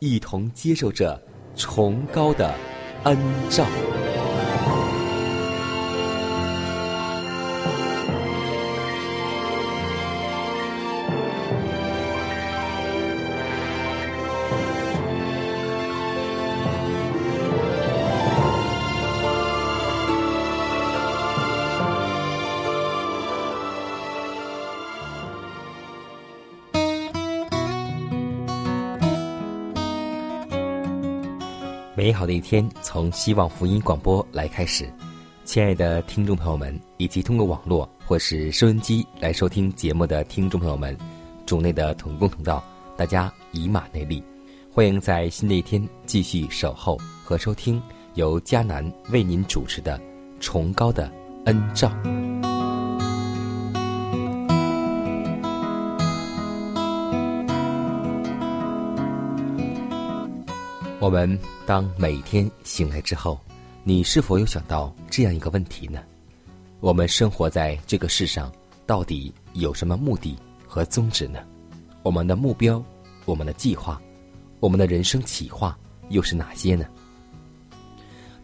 一同接受着崇高的恩照。好的一天从希望福音广播来开始，亲爱的听众朋友们，以及通过网络或是收音机来收听节目的听众朋友们，主内的同工同道，大家以马内利，欢迎在新的一天继续守候和收听由迦南为您主持的《崇高的恩照》。我们当每天醒来之后，你是否有想到这样一个问题呢？我们生活在这个世上，到底有什么目的和宗旨呢？我们的目标、我们的计划、我们的人生企划又是哪些呢？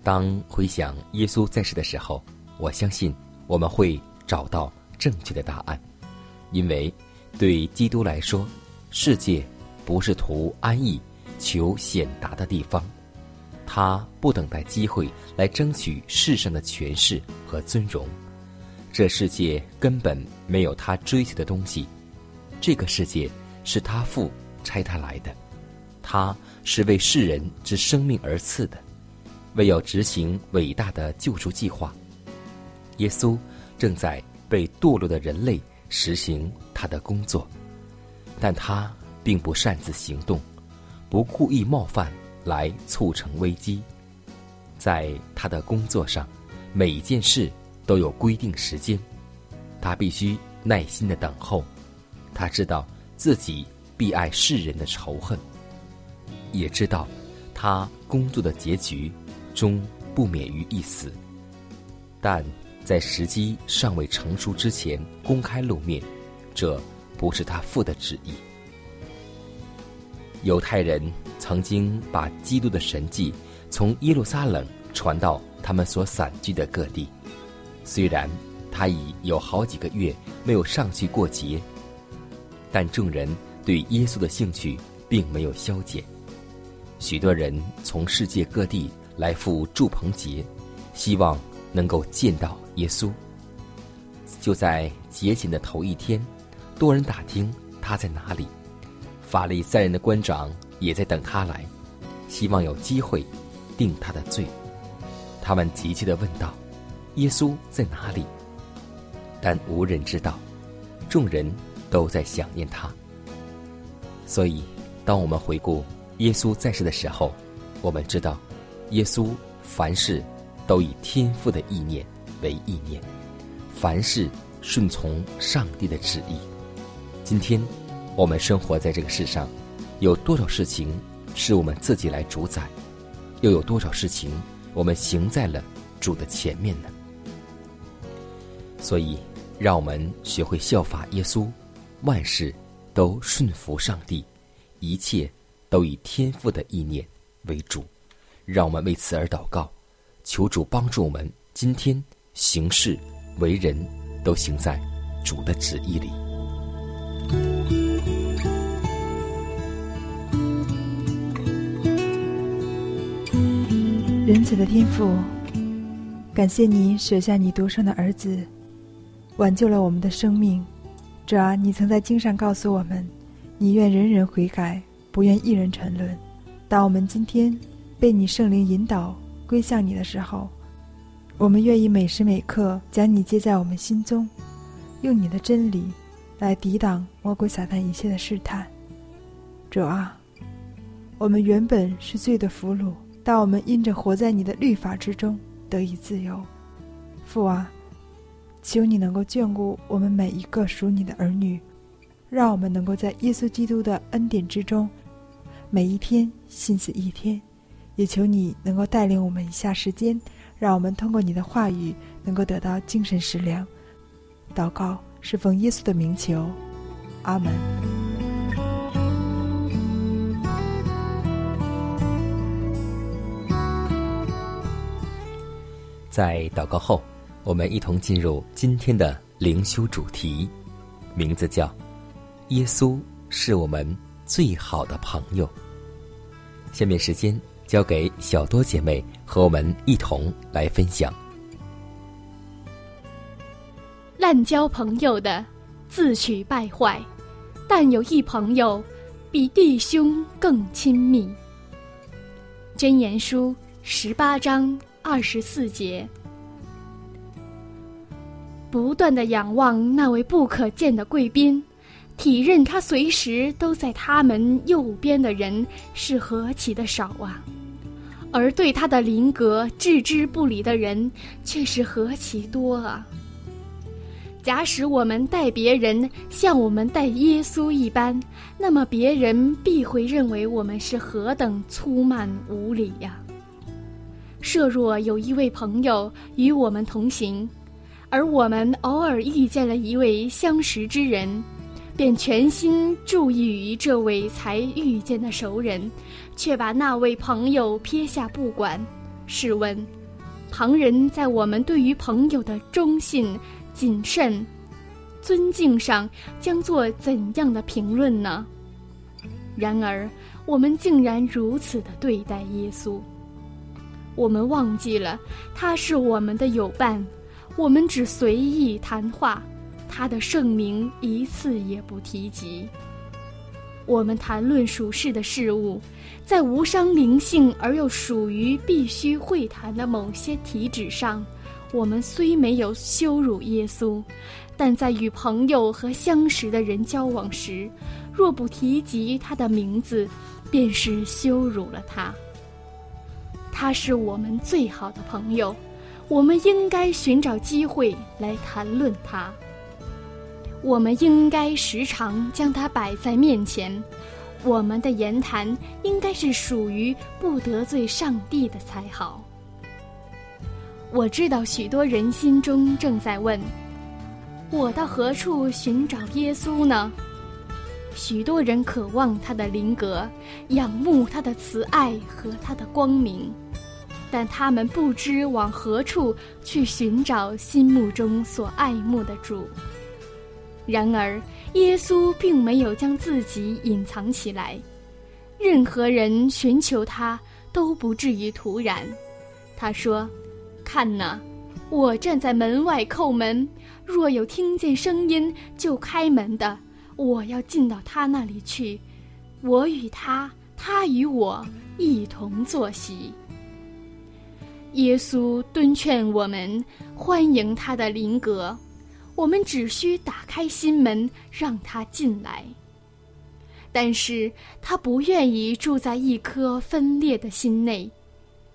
当回想耶稣在世的时候，我相信我们会找到正确的答案，因为对基督来说，世界不是图安逸。求显达的地方，他不等待机会来争取世上的权势和尊荣。这世界根本没有他追求的东西，这个世界是他父差他来的，他是为世人之生命而赐的，为要执行伟大的救赎计划。耶稣正在被堕落的人类实行他的工作，但他并不擅自行动。不故意冒犯来促成危机，在他的工作上，每一件事都有规定时间，他必须耐心的等候。他知道自己必爱世人的仇恨，也知道他工作的结局终不免于一死。但在时机尚未成熟之前公开露面，这不是他父的旨意。犹太人曾经把基督的神迹从耶路撒冷传到他们所散居的各地，虽然他已有好几个月没有上去过节，但众人对耶稣的兴趣并没有消减。许多人从世界各地来赴祝棚节，希望能够见到耶稣。就在节前的头一天，多人打听他在哪里。法利赛人的官长也在等他来，希望有机会定他的罪。他们急切的问道：“耶稣在哪里？”但无人知道，众人都在想念他。所以，当我们回顾耶稣在世的时候，我们知道，耶稣凡事都以天父的意念为意念，凡事顺从上帝的旨意。今天。我们生活在这个世上，有多少事情是我们自己来主宰？又有多少事情我们行在了主的前面呢？所以，让我们学会效法耶稣，万事都顺服上帝，一切都以天父的意念为主。让我们为此而祷告，求主帮助我们今天行事为人，都行在主的旨意里。仁慈的天父，感谢你舍下你独生的儿子，挽救了我们的生命。主啊，你曾在经上告诉我们，你愿人人悔改，不愿一人沉沦。当我们今天被你圣灵引导归向你的时候，我们愿意每时每刻将你接在我们心中，用你的真理来抵挡魔鬼撒旦一切的试探。主啊，我们原本是罪的俘虏。但我们因着活在你的律法之中得以自由，父啊，求你能够眷顾我们每一个属你的儿女，让我们能够在耶稣基督的恩典之中，每一天心思一天，也求你能够带领我们一下时间，让我们通过你的话语能够得到精神食粮。祷告是奉耶稣的名求，阿门。在祷告后，我们一同进入今天的灵修主题，名字叫“耶稣是我们最好的朋友”。下面时间交给小多姐妹和我们一同来分享。滥交朋友的，自取败坏；但有一朋友，比弟兄更亲密。箴言书十八章。二十四节，不断的仰望那位不可见的贵宾，体认他随时都在他们右边的人是何其的少啊！而对他的灵格置之不理的人却是何其多啊！假使我们待别人像我们待耶稣一般，那么别人必会认为我们是何等粗慢无礼呀！设若有一位朋友与我们同行，而我们偶尔遇见了一位相识之人，便全心注意于这位才遇见的熟人，却把那位朋友撇下不管。试问，旁人在我们对于朋友的忠信、谨慎、尊敬上，将做怎样的评论呢？然而，我们竟然如此的对待耶稣。我们忘记了，他是我们的友伴，我们只随意谈话，他的圣名一次也不提及。我们谈论属世的事物，在无伤灵性而又属于必须会谈的某些体旨上，我们虽没有羞辱耶稣，但在与朋友和相识的人交往时，若不提及他的名字，便是羞辱了他。他是我们最好的朋友，我们应该寻找机会来谈论他。我们应该时常将他摆在面前，我们的言谈应该是属于不得罪上帝的才好。我知道许多人心中正在问：我到何处寻找耶稣呢？许多人渴望他的灵格，仰慕他的慈爱和他的光明。但他们不知往何处去寻找心目中所爱慕的主。然而，耶稣并没有将自己隐藏起来，任何人寻求他都不至于突然。他说：“看哪，我站在门外叩门，若有听见声音就开门的，我要进到他那里去，我与他，他与我一同坐席。”耶稣敦劝我们欢迎他的灵格，我们只需打开心门让他进来。但是他不愿意住在一颗分裂的心内。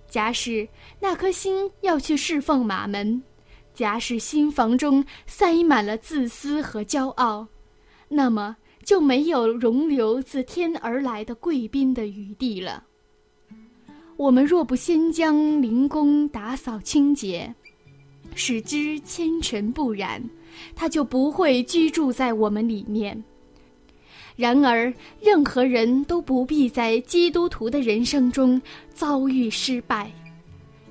假使那颗心要去侍奉马门，假使心房中塞满了自私和骄傲，那么就没有容留自天而来的贵宾的余地了。我们若不先将灵宫打扫清洁使之纤尘不染他就不会居住在我们里面。然而任何人都不必在基督徒的人生中遭遇失败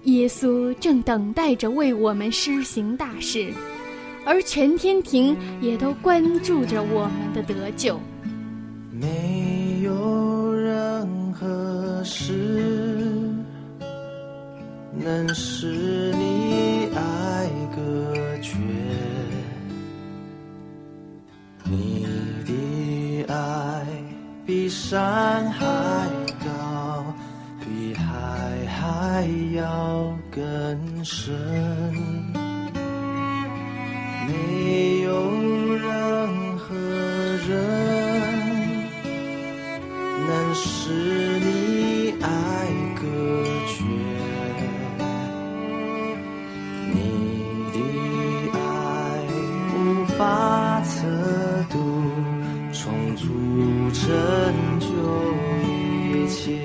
耶稣正等待着为我们施行大事而全天庭也都关注着我们的得救。没有任何事能使你爱隔绝你的爱比山还高比海还要更深。没有任何人能使主成就一切。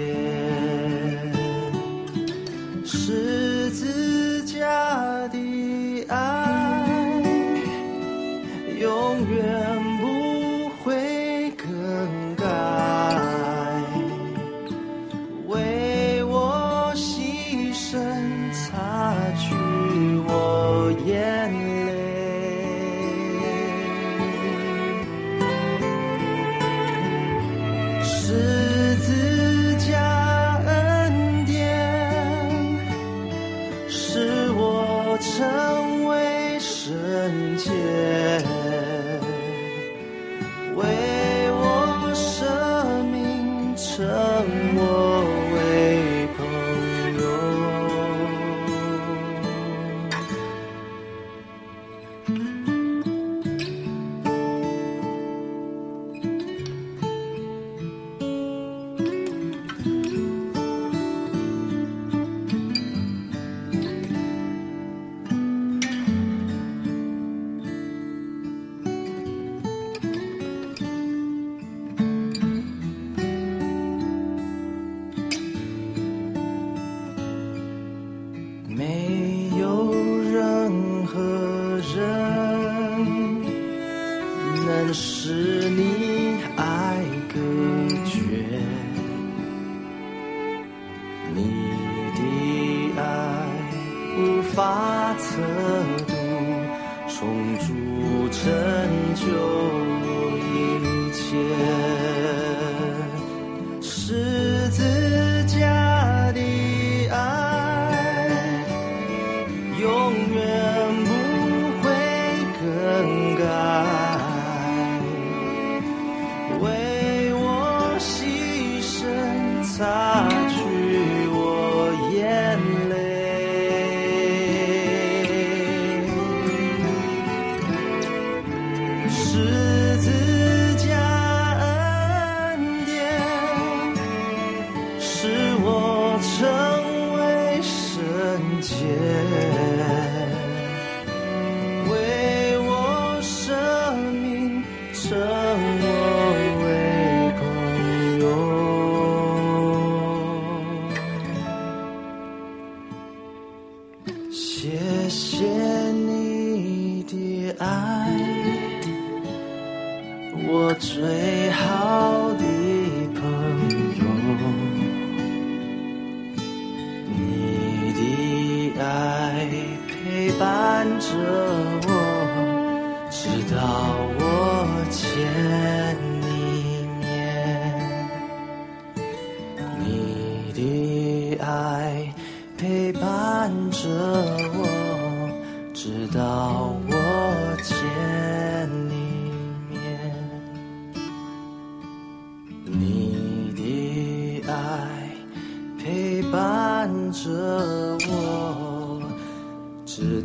是。爱我最好的朋友你的爱陪伴着我直到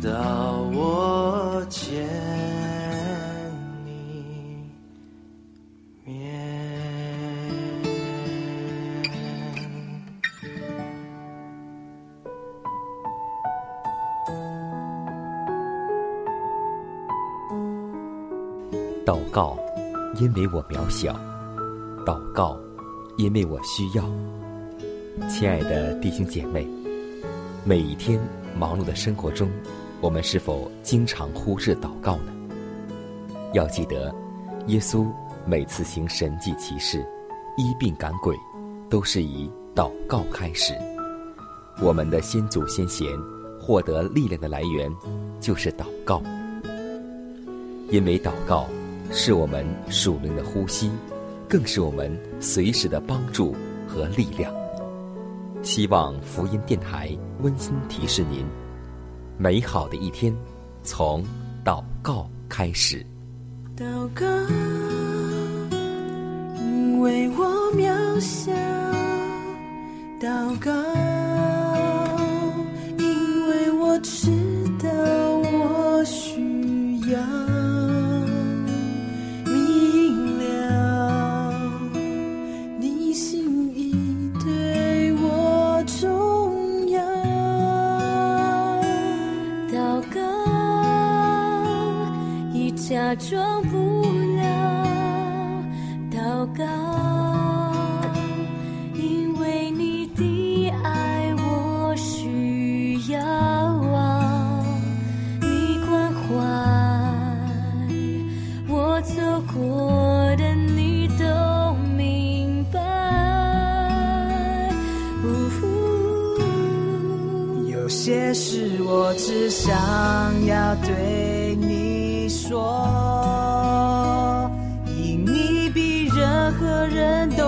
到我见你面祷告因为我渺小。祷告因为我需要。亲爱的弟兄姐妹每一天忙碌的生活中我们是否经常忽视祷告呢？要记得，耶稣每次行神迹奇事、医病赶鬼，都是以祷告开始。我们的先祖先贤获得力量的来源，就是祷告。因为祷告是我们属灵的呼吸，更是我们随时的帮助和力量。希望福音电台温馨提示您。美好的一天从祷告开始。祷告，因为我渺小；要对你说，因你比任何人都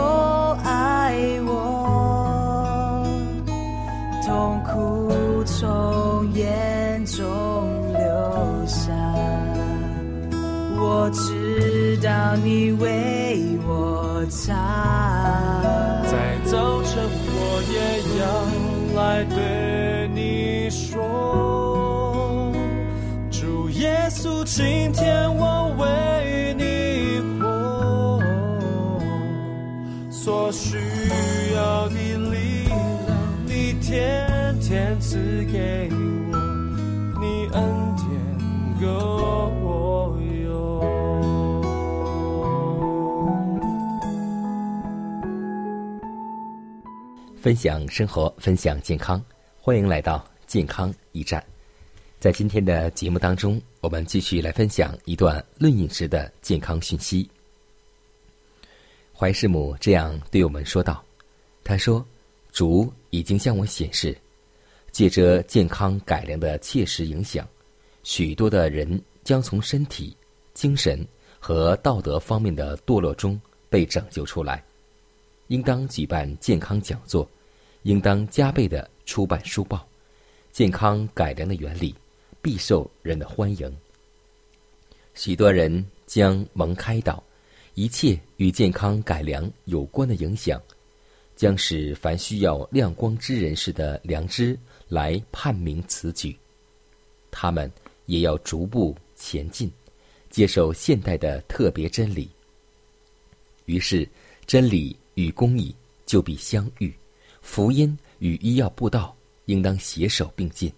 爱我，痛苦从眼中流下，我知道你为我擦。在早晨，我也要来对稣，今天我为你活，所需要的力量，你天天赐给我，你恩典够我用。分享生活，分享健康，欢迎来到健康驿站。在今天的节目当中，我们继续来分享一段论饮食的健康讯息。怀师母这样对我们说道：“他说，主已经向我显示，借着健康改良的切实影响，许多的人将从身体、精神和道德方面的堕落中被拯救出来。应当举办健康讲座，应当加倍的出版书报。健康改良的原理必受人的欢迎。许多人将蒙开导，一切与健康改良有关的影响，将使凡需要亮光之人士的良知来判明此举。他们也要逐步前进，接受现代的特别真理。于是，真理与公义就必相遇，福音与医药布道应当携手并进。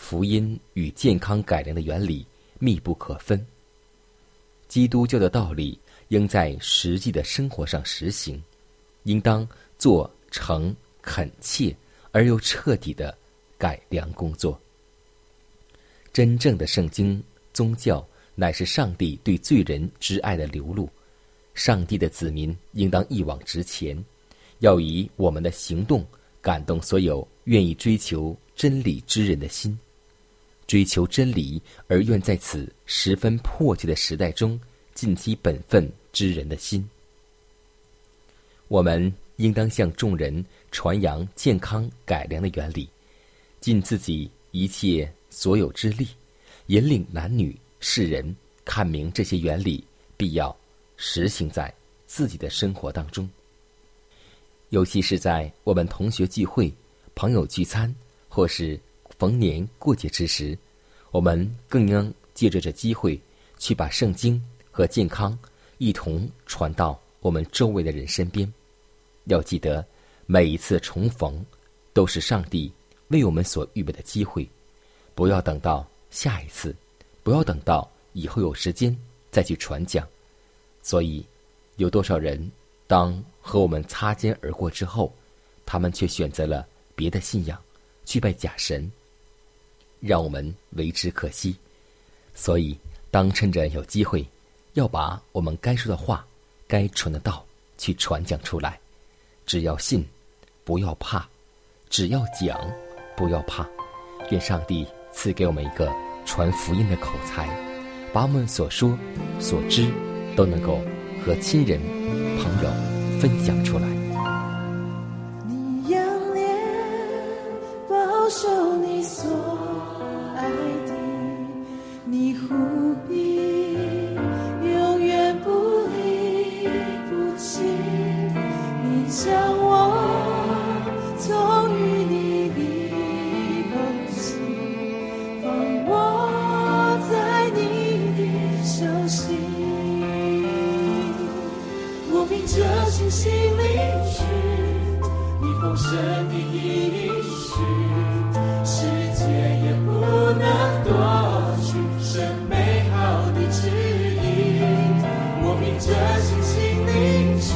福音与健康改良的原理密不可分。基督教的道理应在实际的生活上实行，应当做成恳切而又彻底的改良工作。真正的圣经宗教乃是上帝对罪人之爱的流露。上帝的子民应当一往直前，要以我们的行动感动所有愿意追求真理之人的心，追求真理而愿在此十分迫切的时代中尽其本分之人的心。我们应当向众人传扬健康改良的原理，尽自己一切所有之力，引领男女世人看明这些原理，必要。实行在自己的生活当中，尤其是在我们同学聚会、朋友聚餐或是逢年过节之时，我们更应借着这机会去把圣经和健康一同传到我们周围的人身边。要记得，每一次重逢都是上帝为我们所预备的机会，不要等到下一次，不要等到以后有时间再去传讲。所以，有多少人当和我们擦肩而过之后，他们却选择了别的信仰，去拜假神，让我们为之可惜。所以，当趁着有机会，要把我们该说的话、该传的道去传讲出来。只要信，不要怕，只要讲，不要怕。愿上帝赐给我们一个传福音的口才，把我们所说、所知都能够和亲人、朋友分享出来。神的应许，世界也不能夺去神美好的旨意。我凭着信心领取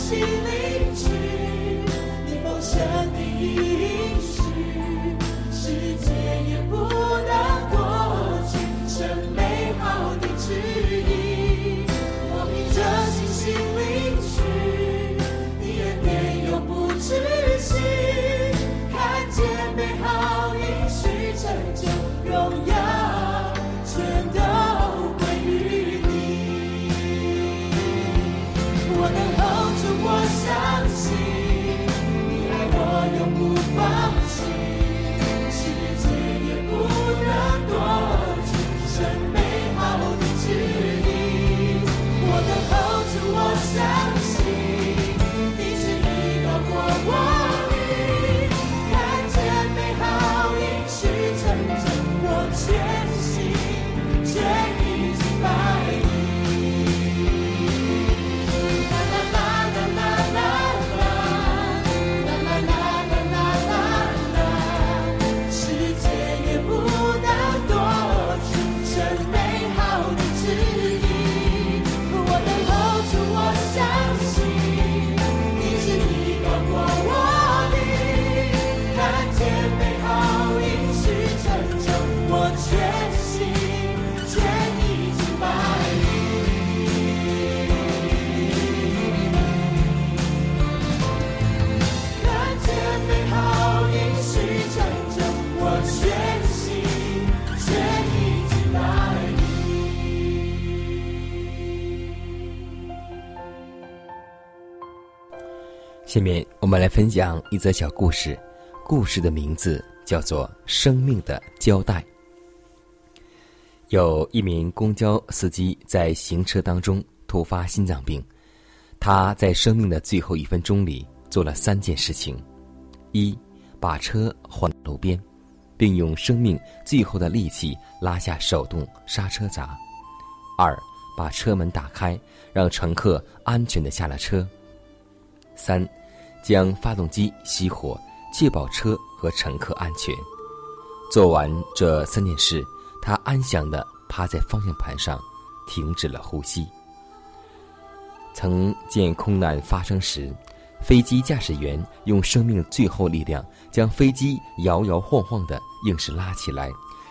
心离去你梦想的意义下面我们来分享一则小故事，故事的名字叫做《生命的交代》。有一名公交司机在行车当中突发心脏病，他在生命的最后一分钟里做了三件事情：一，把车换路边，并用生命最后的力气拉下手动刹车闸；二，把车门打开，让乘客安全的下了车；三，将发动机熄火，确保车和乘客安全。做完这三件事，他安详地趴在方向盘上，停止了呼吸。曾见空难发生时，飞机驾驶员用生命最后力量将飞机摇摇晃晃地硬是拉起来，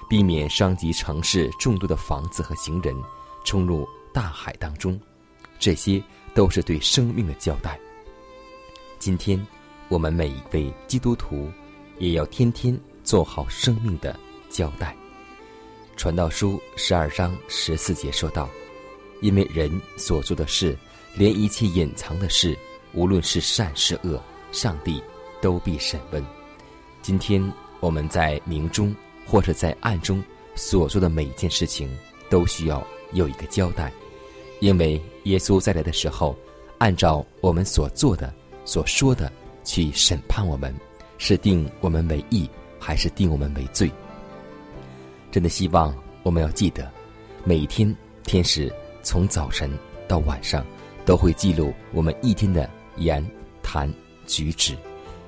避免伤及城市众多的房子和行人，冲入大海当中。这些都是对生命的交代。今天，我们每一位基督徒，也要天天做好生命的交代。传道书十二章十四节说道：“因为人所做的事，连一切隐藏的事，无论是善是恶，上帝都必审问。”今天我们在明中或者在暗中所做的每一件事情，都需要有一个交代。因为耶稣再来的时候，按照我们所做的、所说的去审判我们，是定我们为义，还是定我们为罪？真的希望我们要记得，每一天天使从早晨到晚上，都会记录我们一天的言谈举止。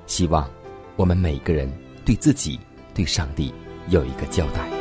希望我们每个人对自己、对上帝有一个交代。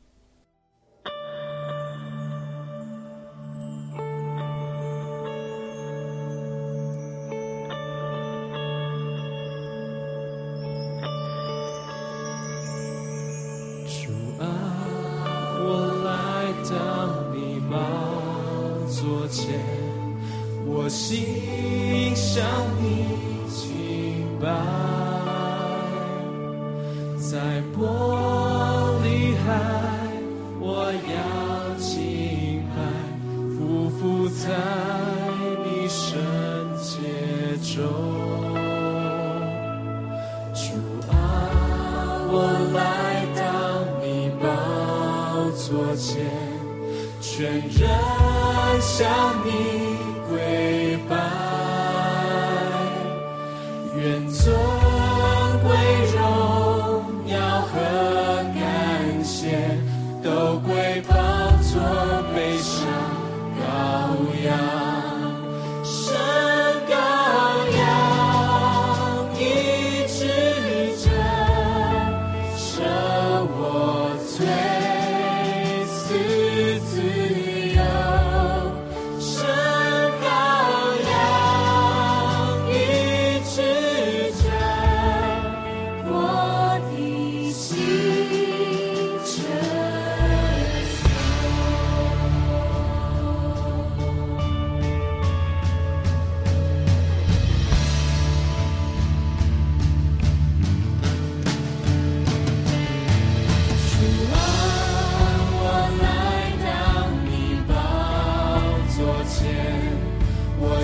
愿做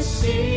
see.